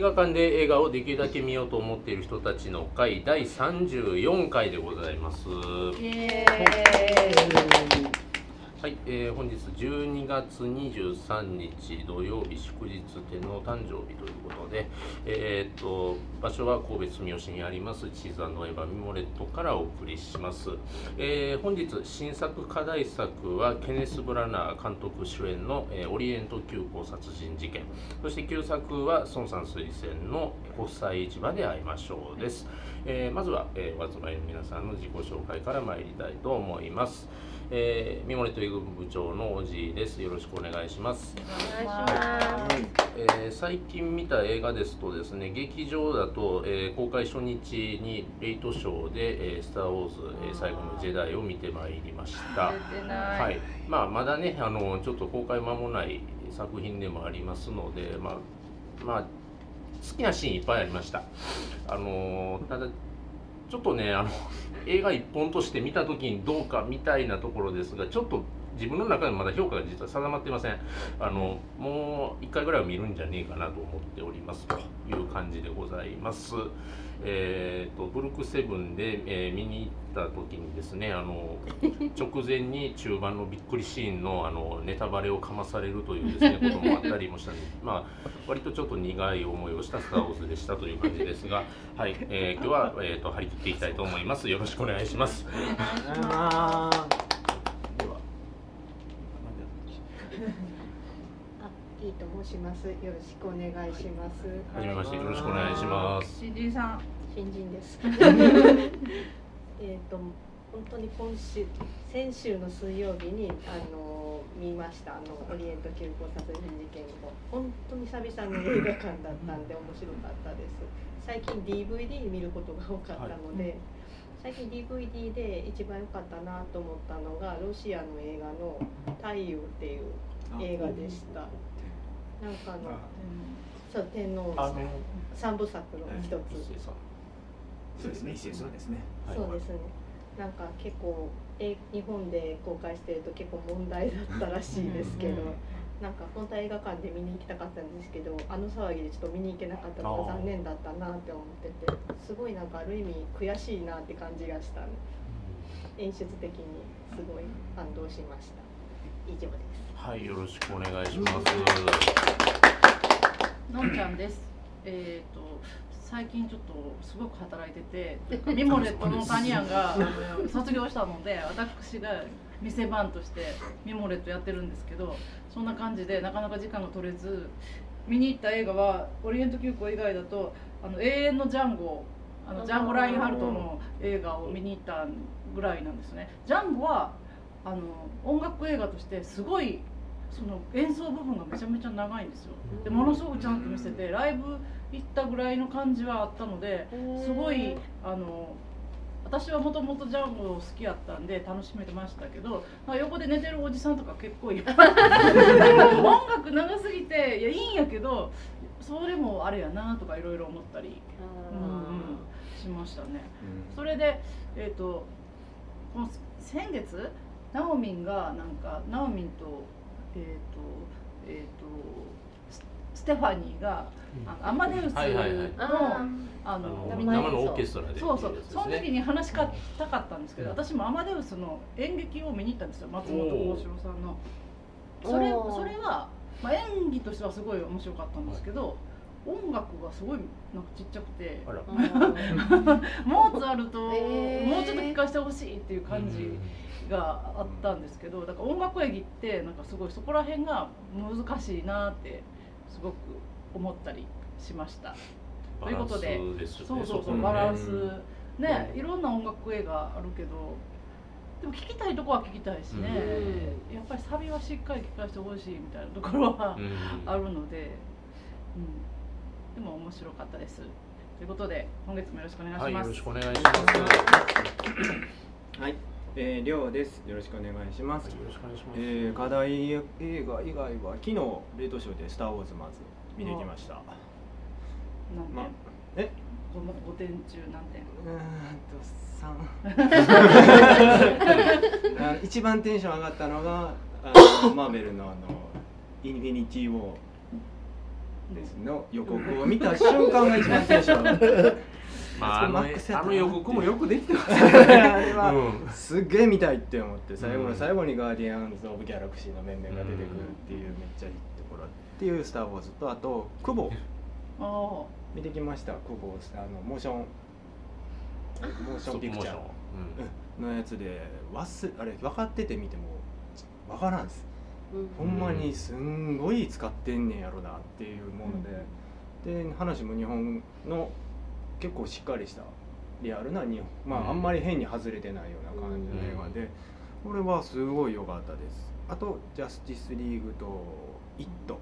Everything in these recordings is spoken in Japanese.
映画館で映画をできるだけ見ようと思っている人たちの会第34回でございます。はい、えー本日12月23日土曜日祝日天皇誕生日ということで、えーっと場所は神戸住吉にありますチーズエヴァミモレットからお送りします、えー本日新作課題作はケネス・ブラナー監督主演の、えーオリエント急行殺人事件。そして旧作は孫さん推薦の国際市場で会いましょうです、えーまずは、えーお集まりの皆さんの自己紹介から参りたいと思います。えー、ミモレット営業部長のおじいです。よろしくお願いします。お願いします。えー最近見た映画ですとですね、劇場だと、えー公開初日にレイトショーで、えースター・ウォーズ、えー最後のジェダイを見てまいりました。出てない。はい、まあまだねあのちょっと公開間もない作品でもありますので、まあまあ好きなシーンいっぱいありました。あのただちょっとねあの映画一本として見た時にどうかみたいなところですが、ちょっと自分の中でまだ評価が実は定まっていません。あのもう一回ぐらいは見るんじゃねえかなと思っておりますという感じでございます。えー、とブルクセブンで、えー見に行った時にですねあの直前に中盤のびっくりシーンのあのネタバレをかまされるというですねこともあったりもしたんで、まあ、割とちょっと苦い思いをした「スター・ウォーズ」でしたという感じですが、はいえー今日は、えー、と張り切っていきたいと思います。よろしくお願いします。ではあ、いいと申します。よろしくお願いします。はじめましてよろしくお願いします。新人さん。新人です。えっと本当に今週先週の水曜日にあの見ましたあのオリエント急行殺人事件を本当に久々の映画館だったんで面白かったです。最近 DVD 見ることが多かったので。最近 DVD で一番良かったなと思ったのがロシアの映画の「太陽」っていう映画でした。なんかあのそう天皇三部作の一つ、そうですね、一節のですね。はい。そうですね。なんか結構え日本で公開してると結構問題だったらしいですけど、うん。なんか本当は映画館で見に行きたかったんですけどあの騒ぎでちょっと見に行けなかったのが残念だったなって思っててすごいなんかある意味悔しいなって感じがした演出的にすごい感動しました以上ですはい、よろしくお願いします。のんちゃんです。えっ、と最近ちょっとすごく働いてて、ミモレットのタニアンがあの卒業したので、私が店番としてミモレットやってるんですけど、そんな感じでなかなか時間が取れず、見に行った映画はオリエント急行以外だとあの永遠のジャンゴ。あのジャンゴ・ラインハルトの映画を見に行ったぐらいなんですね。ジャンゴはあの音楽映画としてすごいその演奏部分がめちゃめちゃ長いんですよ。でものすごくちゃんと見せてライブ行ったぐらいの感じはあったのですごいあの私はもともとジャンゴ好きやったんで楽しめてましたけどなんか横で寝てるおじさんとか結構いっぱい音楽長すぎていやいいんやけどそれもあれやなとかいろいろ思ったり、うんうん、しましたね。それで、えー、とこの先月ナオミンがなんかナオミンと,、えーとえー、とスステファニーがあのアマデウスの,、はいはいはい。ああののみんな生のオーケストラでそうそう。その時ね。に話しかたかったんですけど、うん。私もアマデウスの演劇を見に行ったんですよ松本幸四郎さんの。それそれは、まあ、演技としてはすごい面白かったんですけど、音楽がすごいなんかちっちゃくて。モーツァルト、えー。もうちょっと聴かせてほしいっていう感じがあったんですけどだから音楽演技ってなんかすごいそこら辺が難しいなってすごく思ったりしました。ということでバランスですよねそうそうそうバランねスねいろんな音楽映画あるけどでも聴きたいとこは聴きたいしね、やっぱりサビはしっかり聴かせてほしいみたいなところはうん。あるので、うん、でも面白かったです。ということで今月もよろしくお願いします。はい、よろしくお願いします。はい、えー、りょうです。よろしくお願いします。よろしくお願いします。えー、課題映画以外は昨日レートショーでスターウォーズまず見てきました。何点、まえ、五の五点中何点？うーんと三。あの一番テンション上がったのがあのマーベルのあのインフィニティ・ウォーですの予告を見た瞬間が一番テンション上がったまあ、あのマックスやったなあの予告もよくできてますあれはうん。すっげえ見たいって思って最後の最後にガーディアンズ・オブ・ギャラクシーの面々が出てくるっていうめっちゃいいところっていう「スター・ウォーズ」とあと「クボああ見てきましたクボあのモーションモーションピクチャー。うん。のやつで忘れあれ分かってて見ても分からんすほうん。んまにすんごい使ってんねんやろなっていうもので、で話も日本の結構しっかりしたリアルな日本まあ、うん。あんまり変に外れてないような感じの映画で、これはすごい良かったです。あと「ジャスティスリーグ」と「イット」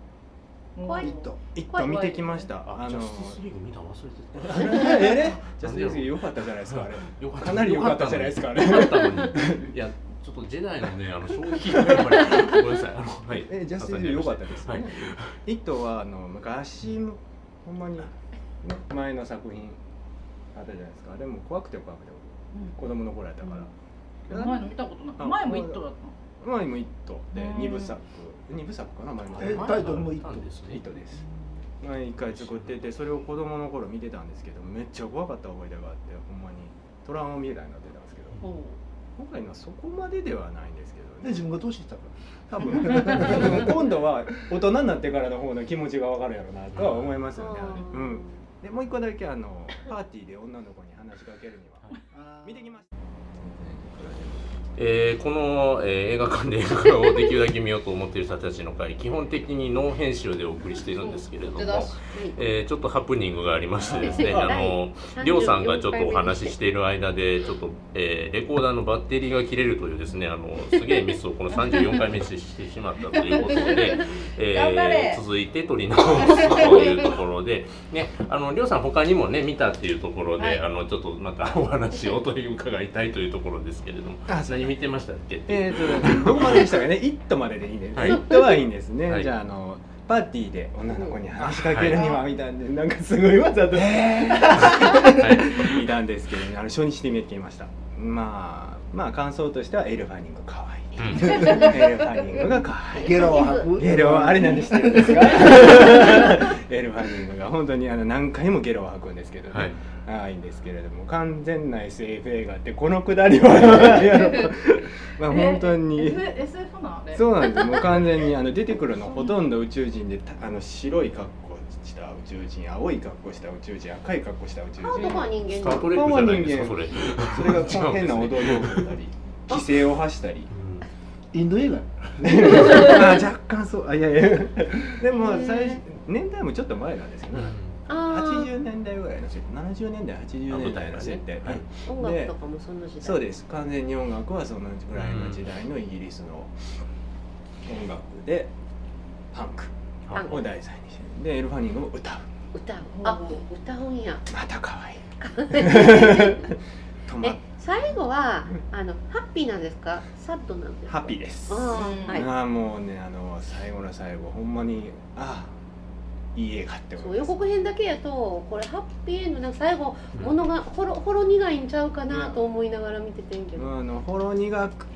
怖い。ヒット。イット見てきました。ああのジャスティスリーグ見たの忘れてた。え？れジャスティスリーグ良かったじゃないですかあれ。よかなり良かったじゃないですかあれ ちょっとジェダイのねあの衝撃がやっぱりごめんなさい。あのはい。えジャスティス良かったですよはい。ね、イットはあの昔ほんまに、ね、前の作品あったじゃないですか。でも怖くて怖くて子供の頃やったから、前の見たことない。あ前も「イット!」だっ前も「イット!」でうん。2部作2部作かな前もえタイトルもイット？ですねイットです前一回作っててそれを子供の頃見てたんですけどめっちゃ怖かった思い出があってほんまに。トラウマみたいになってたんですけど今回のはそこまでではないんですけどね。で自分が年したか多分。今度は大人になってからの方の気持ちが分かるやろうなとは思いますよね、あれ。うん、でもう一個だけあのパーティーで女の子に話しかけるには。ら見てきましたえーこの、えー映画館で映画をできるだけ見ようと思っている人たちの会基本的にノー編集でお送りしているんですけれども、えーちょっとハプニングがありましてですねあのりょうさんがちょっとお話ししている間でちょっと、えーレコーダーのバッテリーが切れるというですねあのすげえミスをこの34回目にしてしまったということで、えー続いて取り直すというところで、ね、あのりょうさん他にもね見たっていうところで、はい。あのちょっとまたお話をという伺いたいというところですけれども見てましたっけ？えー、とどこまででしたかね「イット!」まででいいんです、はい。イット!」はいいんですね、はい。じゃああのパーティーで女の子に話しかけるにははみたいな。なんかすごいわざとはい 見たんですけど、あの初日で見てきましたまあまあ感想としてはエルファニング可愛い。うん。エルファニングが可愛い。ゲロを吐く。ゲロあれなんで知ってるんですか エルファニングが本当にあの何回もゲロを吐くんですけどね、はい。ああいいんですけれども完全な SF 映画ってこのくだりは やろまあ本当に。SF なあれ。そうなんです。もう完全にあの出てくるのほとんど宇宙人でたあの白い格好した宇宙人青い格好した宇宙人赤い格好した宇宙ハート人は人間スター・トレックじゃないですかそれ。それがこう変な踊りを踊ったり 規制を発したり。インド映画あ若干そう。あいやいや。でも最初年代もちょっと前なんですよね、あ80年代ぐらいの設定70年代80年代の設定、はい。ー音楽とかもその時代。そうです。完全に音楽はそのぐらいの時代のイギリスの音楽でパンパンク。を題材にでエルファニングも歌う。歌う。あ歌うんや。また可愛い。止まえ最後はあのハッピーなんですか？サッドなんですか？ハッピーです。あーはい。ああもうねあの最後の最後ほんまにああいい映画ってそう予告編だけやとこれハッピーエンドなんか最後うん。物がほろほろ苦いんちゃうかなと思いながら見ててんけど。あのほろ苦く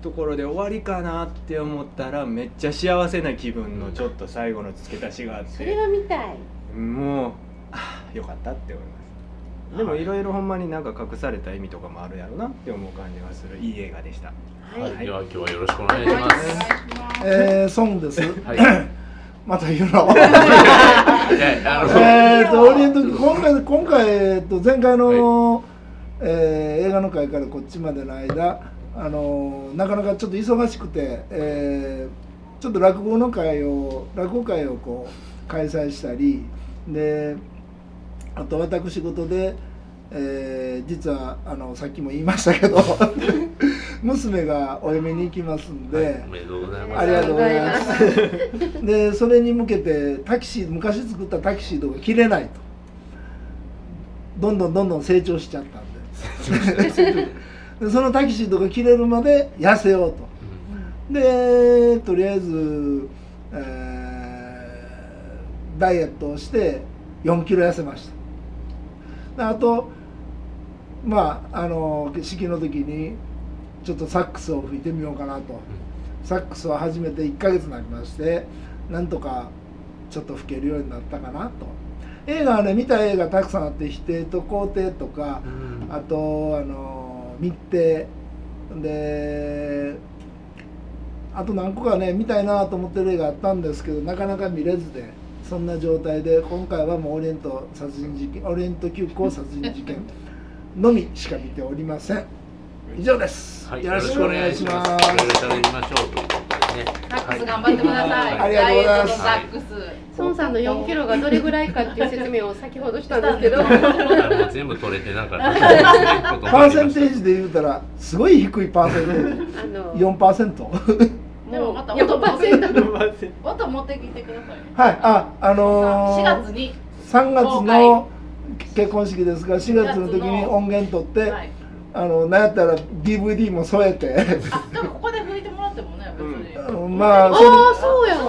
ところで終わりかなって思ったらめっちゃ幸せな気分のちょっと最後の付け足しがあって。それが見たい。もうああよかったって思います。でもいろいろほんまになんか隠された意味とかもあるやろなって思う感じがする。いい映画でした。はい、はい、では今日はよろしくお願いします。えー、ソングです、はい。また言うのえーとオリエント今回今回、えーと前回の、えー映画の会からこっちまでの間あのなかなかちょっと忙しくて、えーちょっと落語の会を落語会をこう開催したりであと私事で、えー実はあのさっきも言いましたけど娘がお嫁に行きますんで。おめでとうございます。ありがとうございます。で、それに向けてタキシード昔作ったタキシードが切れないと。どんどんどんどん成長しちゃったんで。でそのタキシードが切れるまで痩せようと。で、とりあえず、えーダイエットをして4キロ痩せました。であと、まあ、あの式の時にちょっとサックスを吹いてみようかなと。サックスを始めて1ヶ月になりましてなんとかちょっと吹けるようになったかなと。映画はね見た映画たくさんあって否定と肯定とかうん。あとあの密偵であと何個かね見たいなと思ってる映画あったんですけどなかなか見れずでそんな状態で今回はもうオリエント殺人事件オリエント急行殺人事件のみしか見ておりません以上です、はい、よろしくお願いします。よろしくお願いします。いろいろ喋りましょうということですね。サックス頑張ってください。はい。ありがとうございます。サックス。孫さんの4キロがどれぐらいかっていう説明を先ほどしたんですけど。全部取れてなんか、ね、パーセンテージで言うたらすごい低いパーセンテージあの4%でもまた4%パーセント音持ってきてくださいね。はい。ああの4ー、月に。3月の結婚式ですが4月の時に音源取って、はい。あのなんやったら DVD も添えて。あ、でもここで拭いてもらってもね、別に。うんまあああそうやん。あ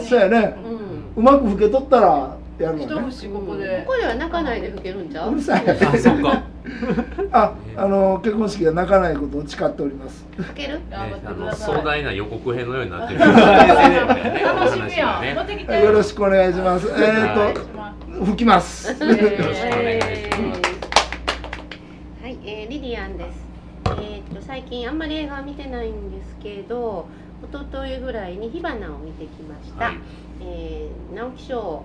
そうやね。うん。うまく吹け取ったらやる一のね。節ここで。こ。こでは泣かないで吹けるんちゃう？うるさいあ、そうか。ああの結婚式は泣かないことを誓っております。吹ける？あの。壮大な予告編のようになってる。楽しみや。よろしくお願いします。えっ、と吹きます。えーよろしくお願いしますリリアンです。えーっと最近あんまり映画は見てないんですけど、一昨日ぐらいに火花を見てきました。はいえー直木賞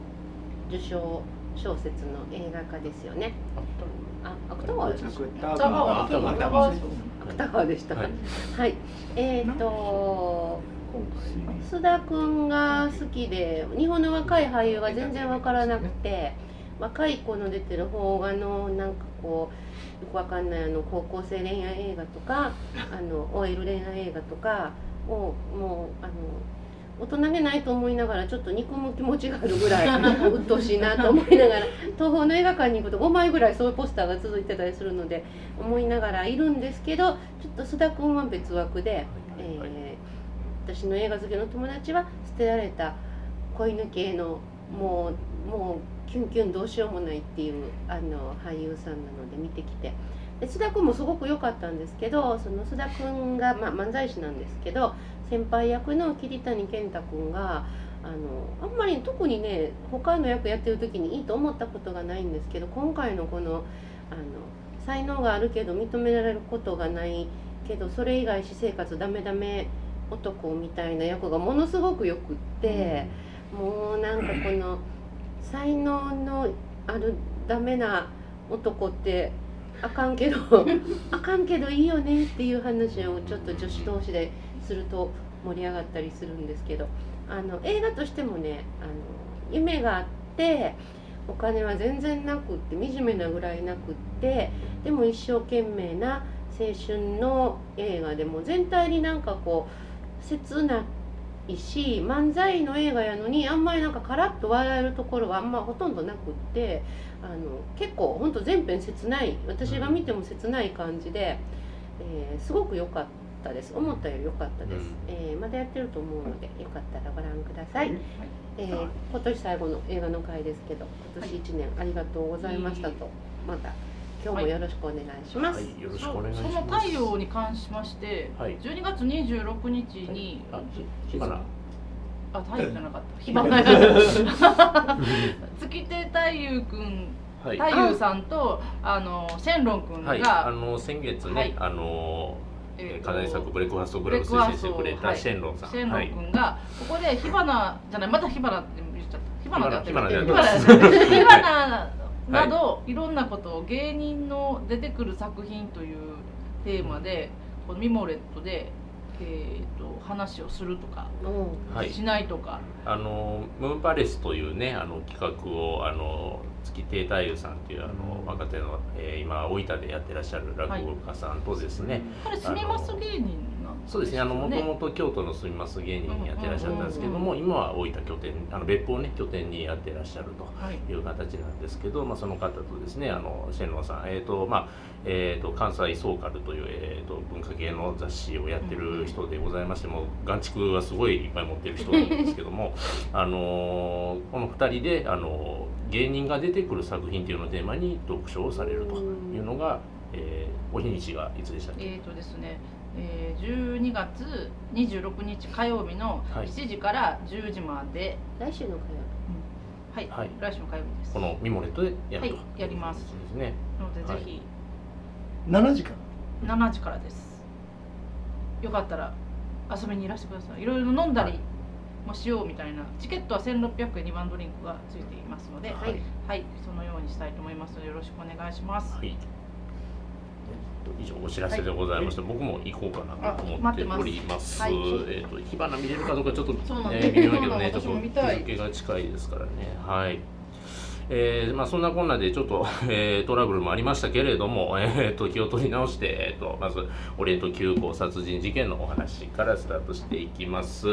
受賞小説の映画化ですよね。あ、芥川ででした。ははいい、えーっと。須田君が好きで日本の若い俳優が全然わからなくて若い子の出てる邦画のなんかこうよくわかんないあの高校生恋愛映画とか あの OL 恋愛映画とかをもうあの大人げないと思いながらちょっと憎む気持ちがあるぐらい 鬱陶しいなと思いながら東宝の映画館に行くと5枚ぐらいそういうポスターが続いてたりするので思いながらいるんですけどちょっと須田君は別枠で。えー私の映画好きの友達は捨てられた子犬系のもうもうキュンキュンどうしようもないっていうあの俳優さんなので見てきて。で須田君もすごく良かったんですけどその須田君が、まあ、漫才師なんですけど先輩役の桐谷健太君があのあんまり特にね他の役やってる時にいいと思ったことがないんですけど今回のこのあの才能があるけど認められることがないけどそれ以外私生活ダメダメ男みたいな役がものすごくよくって、もうなんかこの才能のあるダメな男ってあかんけど あかんけどいいよねっていう話をちょっと女子同士ですると盛り上がったりするんですけどあの映画としてもねあの夢があってお金は全然なくって惨めなぐらいなくってでも一生懸命な青春の映画でも全体になんかこう切ないし漫才の映画やのにあんまりなんかカラッと笑えるところはあんまほとんどなくってあの結構ほんと全編切ない私が見ても切ない感じで、えーすごく良かったです。思ったより良かったです、うん。えーまだやってると思うのでよかったらご覧ください、えー今年最後の映画の回ですけど今年1年ありがとうございましたと、また今日もよろしくお願いします、はい、よろしくそお願いします。その太陽に関しまして、はい。12月26日に、あ、ひ火花。あ太陽じゃなかった。火花や月手太夫くんはい。太夫さんとあのシェンロンくんが、はい、あの先月ね、はい。あの課題作ブレックファーストブブレックファー推薦してくれたはい。シェンロンさん、シェンロはい。ン君がここで火花じゃないまた火花って言っちゃった。火花でやってる。火花でやってる火花など、い、ろんなことを芸人の出てくる作品というテーマでこのミモレットで、えー、と話をするとかしないとか、あのムーンパレスというねあの企画をあの月亭太夫さんというあの若手の、えー今大分でやってらっしゃる落語家さんとですね、これ住みます芸人？そうですね。あのもとともと京都の住みます芸人やってらっしゃったんですけども、今は大分拠点あの別府をね拠点にやってらっしゃると。はい。いう形なんですけど、まあ、その方とですねあのシェンロンさん、えーとまあえー、と関西ソーカルという、えー、と文化系の雑誌をやってる人でございましても眼蓄はすごいいっぱい持ってる人なんですけども、あのーこの2人で、あのー芸人が出てくる作品というのをテーマに読書をされるというのが、えーお日にちがいつでしたっけ？えーとですねえー、12月26日火曜日のはい。7時から10時まで、来週の火曜はい、はい。来週の火曜日です。このミモレットでやると、はい。やります。そうですね。なので、はい。ぜひ。7時から？7時からです。よかったら遊びにいらしてください。いろいろ飲んだりもしようみたいな。チケットは1600円2番ドリンクがついていますので、ははいい、はい、そのようにしたいと思いますのでよろしくお願いします。はい。以上お知らせでございました。僕も行こうかなと思っております。ますえっ、と火花見れるかどうかちょっとね微妙だけどね、ちょっ私と日付が近いですからね。はい。えーまあ、そんなこんなでちょっと、えートラブルもありましたけれども、えー、と気を取り直して、えー、とまずオリエント急行殺人事件のお話からスタートしていきます。